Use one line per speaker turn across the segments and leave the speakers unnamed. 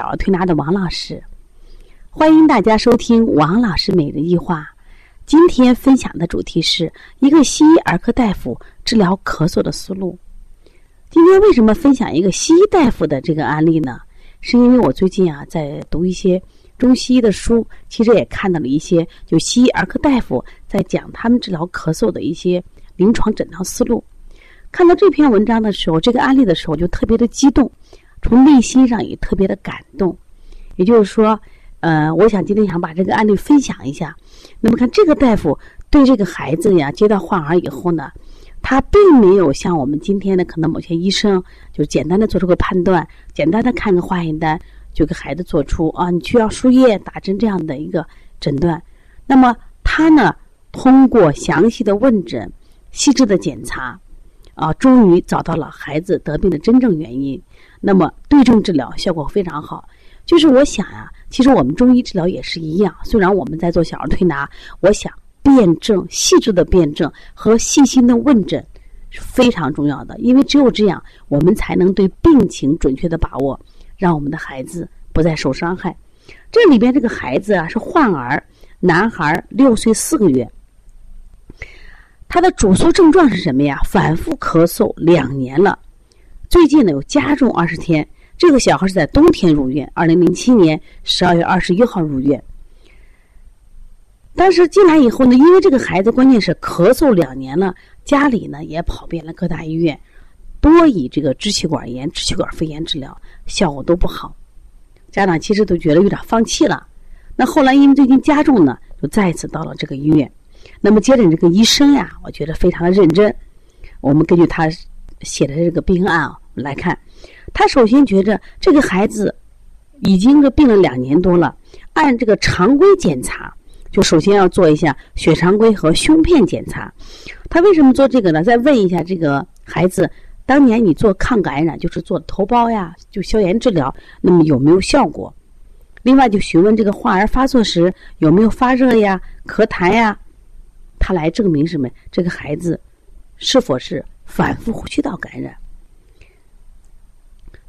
小儿推拿的王老师，欢迎大家收听王老师每日一话。今天分享的主题是一个西医儿科大夫治疗咳嗽的思路。今天为什么分享一个西医大夫的这个案例呢？是因为我最近啊在读一些中西医的书，其实也看到了一些就西医儿科大夫在讲他们治疗咳嗽的一些临床诊疗思路。看到这篇文章的时候，这个案例的时候，就特别的激动。从内心上也特别的感动，也就是说，呃，我想今天想把这个案例分享一下。那么看这个大夫对这个孩子呀，接到患儿以后呢，他并没有像我们今天的可能某些医生就是简单的做出个判断，简单的看个化验单就给孩子做出啊，你需要输液打针这样的一个诊断。那么他呢，通过详细的问诊、细致的检查，啊，终于找到了孩子得病的真正原因。那么对症治疗效果非常好，就是我想呀，其实我们中医治疗也是一样。虽然我们在做小儿推拿，我想辩证、细致的辩证和细心的问诊是非常重要的，因为只有这样，我们才能对病情准确的把握，让我们的孩子不再受伤害。这里边这个孩子啊是患儿，男孩六岁四个月，他的主诉症状是什么呀？反复咳嗽两年了。最近呢，有加重二十天。这个小孩是在冬天入院，二零零七年十二月二十一号入院。但是进来以后呢，因为这个孩子关键是咳嗽两年了，家里呢也跑遍了各大医院，多以这个支气管炎、支气管肺炎治疗，效果都不好。家长其实都觉得有点放弃了。那后来因为最近加重呢，就再一次到了这个医院。那么接诊这个医生呀，我觉得非常的认真。我们根据他写的这个病案啊。来看，他首先觉着这个孩子已经这病了两年多了，按这个常规检查，就首先要做一下血常规和胸片检查。他为什么做这个呢？再问一下这个孩子，当年你做抗感染，就是做头孢呀，就消炎治疗，那么有没有效果？另外就询问这个患儿发作时有没有发热呀、咳痰呀，他来证明什么？这个孩子是否是反复呼吸道感染？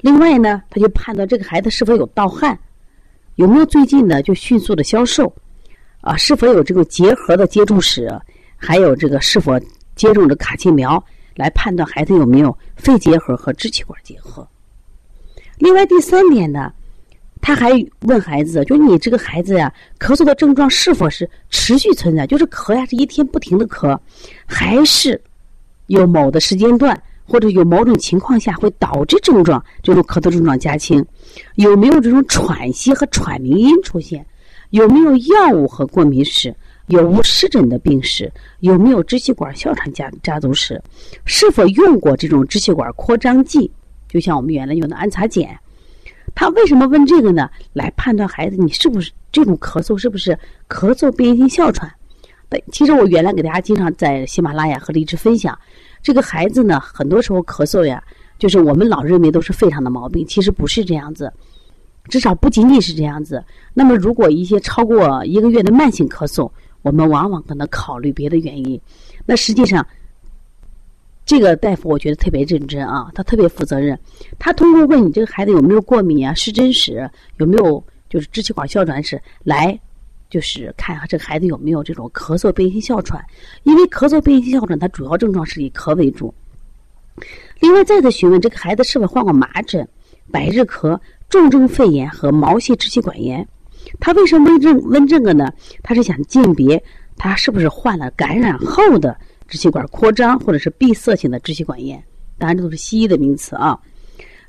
另外呢，他就判断这个孩子是否有盗汗，有没有最近呢就迅速的消瘦，啊，是否有这个结核的接触史，还有这个是否接种的卡介苗，来判断孩子有没有肺结核和支气管结核。另外第三点呢，他还问孩子，就你这个孩子呀，咳嗽的症状是否是持续存在，就是咳呀是一天不停的咳，还是有某的时间段。或者有某种情况下会导致症状，这种咳嗽症状加轻，有没有这种喘息和喘鸣音出现？有没有药物和过敏史？有无湿疹的病史？有没有支气管哮喘家家族史？是否用过这种支气管扩张剂？就像我们原来用的安擦碱。他为什么问这个呢？来判断孩子你是不是这种咳嗽是不是咳嗽变异性哮喘？对，其实我原来给大家经常在喜马拉雅和荔枝分享。这个孩子呢，很多时候咳嗽呀，就是我们老认为都是肺上的毛病，其实不是这样子，至少不仅仅是这样子。那么，如果一些超过一个月的慢性咳嗽，我们往往可能考虑别的原因。那实际上，这个大夫我觉得特别认真啊，他特别负责任。他通过问你这个孩子有没有过敏啊、湿疹史，有没有就是支气管哮喘史来。就是看下这个孩子有没有这种咳嗽变异性哮喘，因为咳嗽变异性哮喘它主要症状是以咳为主。另外，再次询问这个孩子是否患过麻疹、百日咳、重症肺炎和毛细支气管炎。他为什么问这问这个呢？他是想鉴别他是不是患了感染后的支气管扩张或者是闭塞性的支气管炎。当然，这都是西医的名词啊。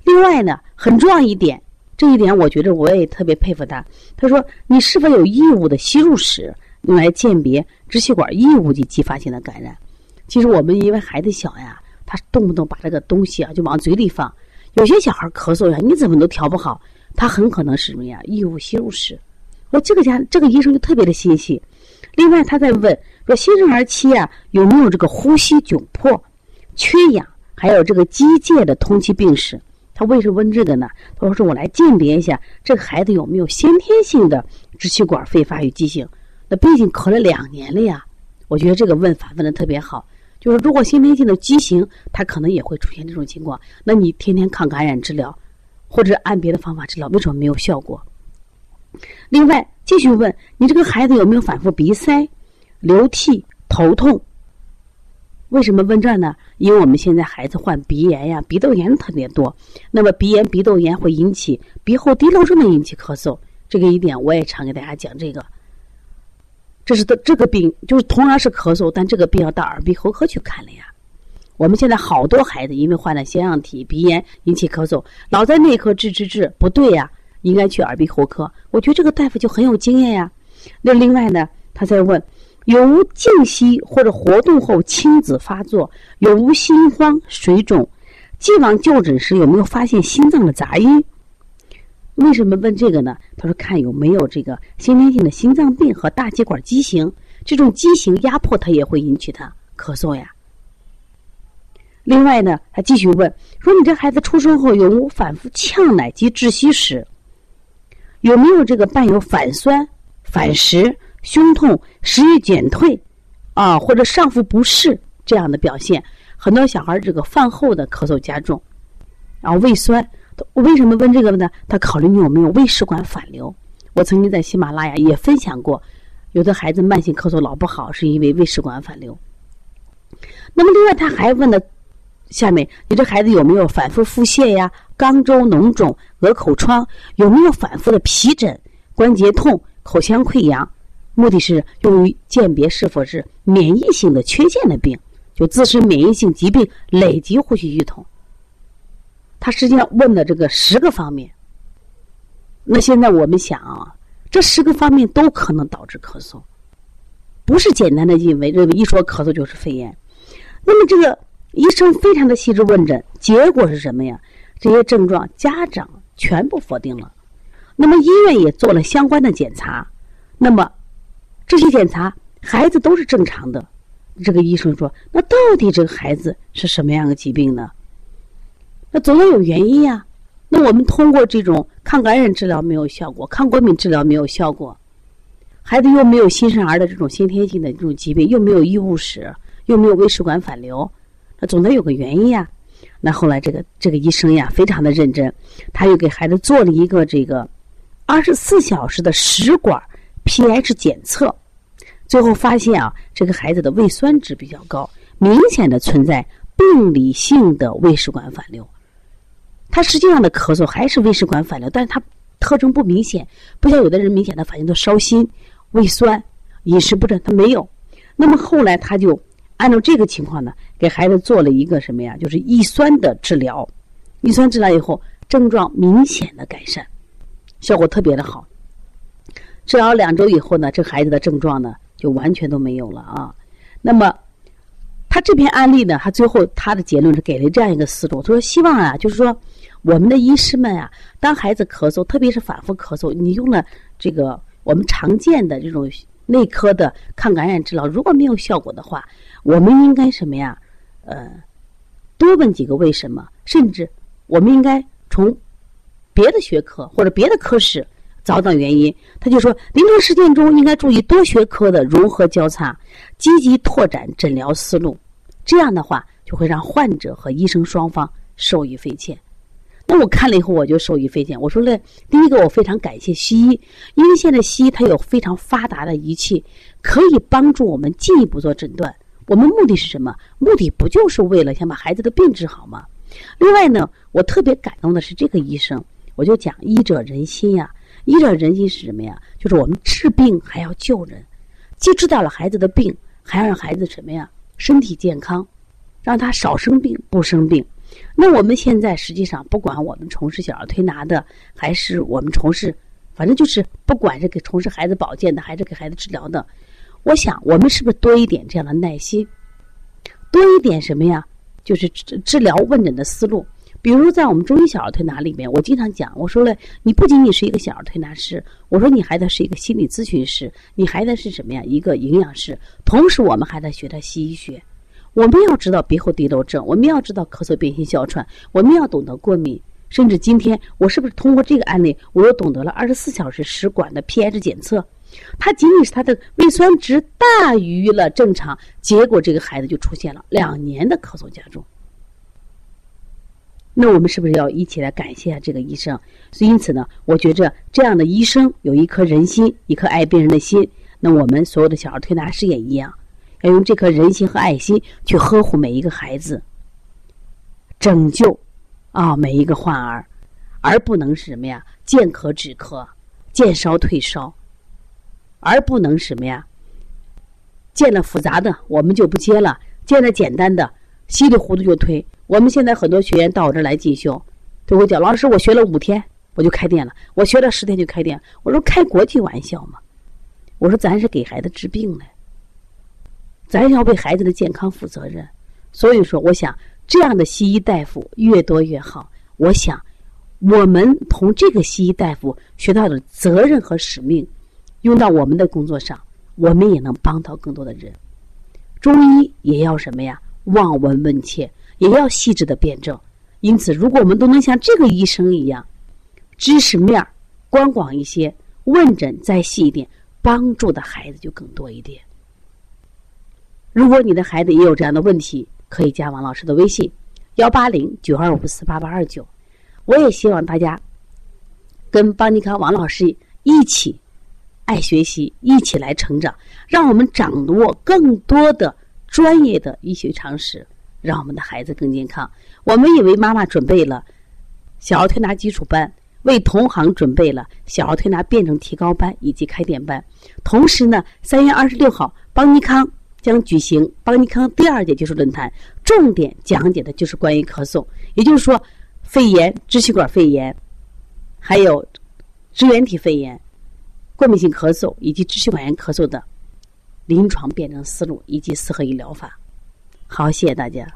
另外呢，很重要一点。这一点，我觉得我也特别佩服他。他说：“你是否有异物的吸入史，用来鉴别支气管异物及继发性的感染？”其实我们因为孩子小呀，他动不动把这个东西啊就往嘴里放。有些小孩咳嗽呀，你怎么都调不好，他很可能是什么呀？异物吸入史。我这个家这个医生就特别的心细。另外，他在问说新生儿期啊有没有这个呼吸窘迫、缺氧，还有这个机械的通气病史。他为什么问这个呢？他说：“是我来鉴别一下这个孩子有没有先天性的支气管肺发育畸形。那毕竟咳了两年了呀，我觉得这个问法问的特别好。就是如果先天性的畸形，他可能也会出现这种情况。那你天天抗感染治疗，或者按别的方法治疗，为什么没有效果？另外，继续问你这个孩子有没有反复鼻塞、流涕、头痛？为什么问这呢？因为我们现在孩子患鼻炎呀、鼻窦炎特别多。那么鼻炎、鼻窦炎会引起鼻后滴漏症的引起咳嗽，这个一点我也常给大家讲这个。这是的，这个病就是同样是咳嗽，但这个病要到耳鼻喉科去看了呀。我们现在好多孩子因为患了腺样体鼻炎引起咳嗽，老在内科治治治不对呀，应该去耳鼻喉科。我觉得这个大夫就很有经验呀。那另外呢，他在问。有无静息或者活动后青紫发作？有无心慌、水肿？既往就诊时有没有发现心脏的杂音？为什么问这个呢？他说看有没有这个先天性的心脏病和大血管畸形，这种畸形压迫它也会引起他咳嗽呀。另外呢，他继续问说你这孩子出生后有无反复呛奶及窒息史？有没有这个伴有反酸、反食？胸痛、食欲减退，啊，或者上腹不适这样的表现，很多小孩这个饭后的咳嗽加重，然后胃酸。为什么问这个呢？他考虑你有没有胃食管反流。我曾经在喜马拉雅也分享过，有的孩子慢性咳嗽老不好，是因为胃食管反流。那么另外他还问的，下面你这孩子有没有反复腹泻呀、肛周脓肿、鹅口疮？有没有反复的皮疹、关节痛、口腔溃疡？目的是用于鉴别是否是免疫性的缺陷的病，就自身免疫性疾病累及呼吸系统。他实际上问的这个十个方面。那现在我们想啊，这十个方面都可能导致咳嗽，不是简单的认为认为一说咳嗽就是肺炎。那么这个医生非常的细致问诊，结果是什么呀？这些症状家长全部否定了。那么医院也做了相关的检查，那么。这些检查孩子都是正常的，这个医生说：“那到底这个孩子是什么样的疾病呢？那总要有原因呀。那我们通过这种抗感染治疗没有效果，抗过敏治疗没有效果，孩子又没有新生儿的这种先天性的这种疾病，又没有异物史，又没有胃食管反流，那总得有个原因呀。那后来这个这个医生呀，非常的认真，他又给孩子做了一个这个二十四小时的食管 pH 检测。”最后发现啊，这个孩子的胃酸值比较高，明显的存在病理性的胃食管反流。他实际上的咳嗽还是胃食管反流，但是他特征不明显，不像有的人明显的反应都烧心、胃酸、饮食不振，他没有。那么后来他就按照这个情况呢，给孩子做了一个什么呀？就是抑酸的治疗。抑酸治疗以后，症状明显的改善，效果特别的好。治疗两周以后呢，这孩子的症状呢。就完全都没有了啊！那么，他这篇案例呢？他最后他的结论是给了这样一个思路，他说：“希望啊，就是说，我们的医师们啊，当孩子咳嗽，特别是反复咳嗽，你用了这个我们常见的这种内科的抗感染治疗，如果没有效果的话，我们应该什么呀？呃，多问几个为什么，甚至我们应该从别的学科或者别的科室。”找找原因，他就说，临床实践中应该注意多学科的融合交叉，积极拓展诊疗思路，这样的话就会让患者和医生双方受益匪浅。那我看了以后，我就受益匪浅。我说了，第一个，我非常感谢西医，因为现在西医它有非常发达的仪器，可以帮助我们进一步做诊断。我们目的是什么？目的不就是为了想把孩子的病治好吗？另外呢，我特别感动的是这个医生，我就讲医者仁心呀。医者仁心是什么呀？就是我们治病还要救人，既知道了孩子的病，还要让孩子什么呀？身体健康，让他少生病不生病。那我们现在实际上，不管我们从事小儿推拿的，还是我们从事，反正就是不管是给从事孩子保健的，还是给孩子治疗的，我想我们是不是多一点这样的耐心，多一点什么呀？就是治治疗问诊的思路。比如在我们中医小儿推拿里面，我经常讲，我说了，你不仅仅是一个小儿推拿师，我说你还得是一个心理咨询师，你还得是什么呀？一个营养师，同时我们还得学的西医学。我们要知道鼻后滴漏症，我们要知道咳嗽、变性、哮喘，我们要懂得过敏，甚至今天我是不是通过这个案例，我又懂得了二十四小时食管的 pH 检测，它仅仅是它的胃酸值大于了正常，结果这个孩子就出现了两年的咳嗽加重。那我们是不是要一起来感谢下这个医生？所以因此呢，我觉着这样的医生有一颗仁心，一颗爱病人的心。那我们所有的小儿推拿师也一样，要用这颗人心和爱心去呵护每一个孩子，拯救啊每一个患儿，而不能是什么呀？见咳止咳，见烧退烧，而不能什么呀？见了复杂的我们就不接了，见了简单的稀里糊涂就推。我们现在很多学员到我这儿来进修，都会讲老师，我学了五天我就开店了，我学了十天就开店。我说开国际玩笑嘛。我说，咱是给孩子治病的，咱要为孩子的健康负责任。所以说，我想这样的西医大夫越多越好。我想，我们从这个西医大夫学到的责任和使命，用到我们的工作上，我们也能帮到更多的人。中医也要什么呀？望闻问切，也要细致的辩证。因此，如果我们都能像这个医生一样，知识面宽广一些，问诊再细一点。帮助的孩子就更多一点。如果你的孩子也有这样的问题，可以加王老师的微信：幺八零九二五四八八二九。我也希望大家跟邦尼康王老师一起爱学习，一起来成长，让我们掌握更多的专业的医学常识，让我们的孩子更健康。我们也为妈妈准备了小儿推拿基础班。为同行准备了小儿推拿辩证提高班以及开店班，同时呢，三月二十六号，邦尼康将举行邦尼康第二届技术论坛，重点讲解的就是关于咳嗽，也就是说，肺炎、支气管肺炎，还有支原体肺炎、过敏性咳嗽以及支气管炎咳嗽的临床辩证思路以及四合一疗法。好，谢谢大家。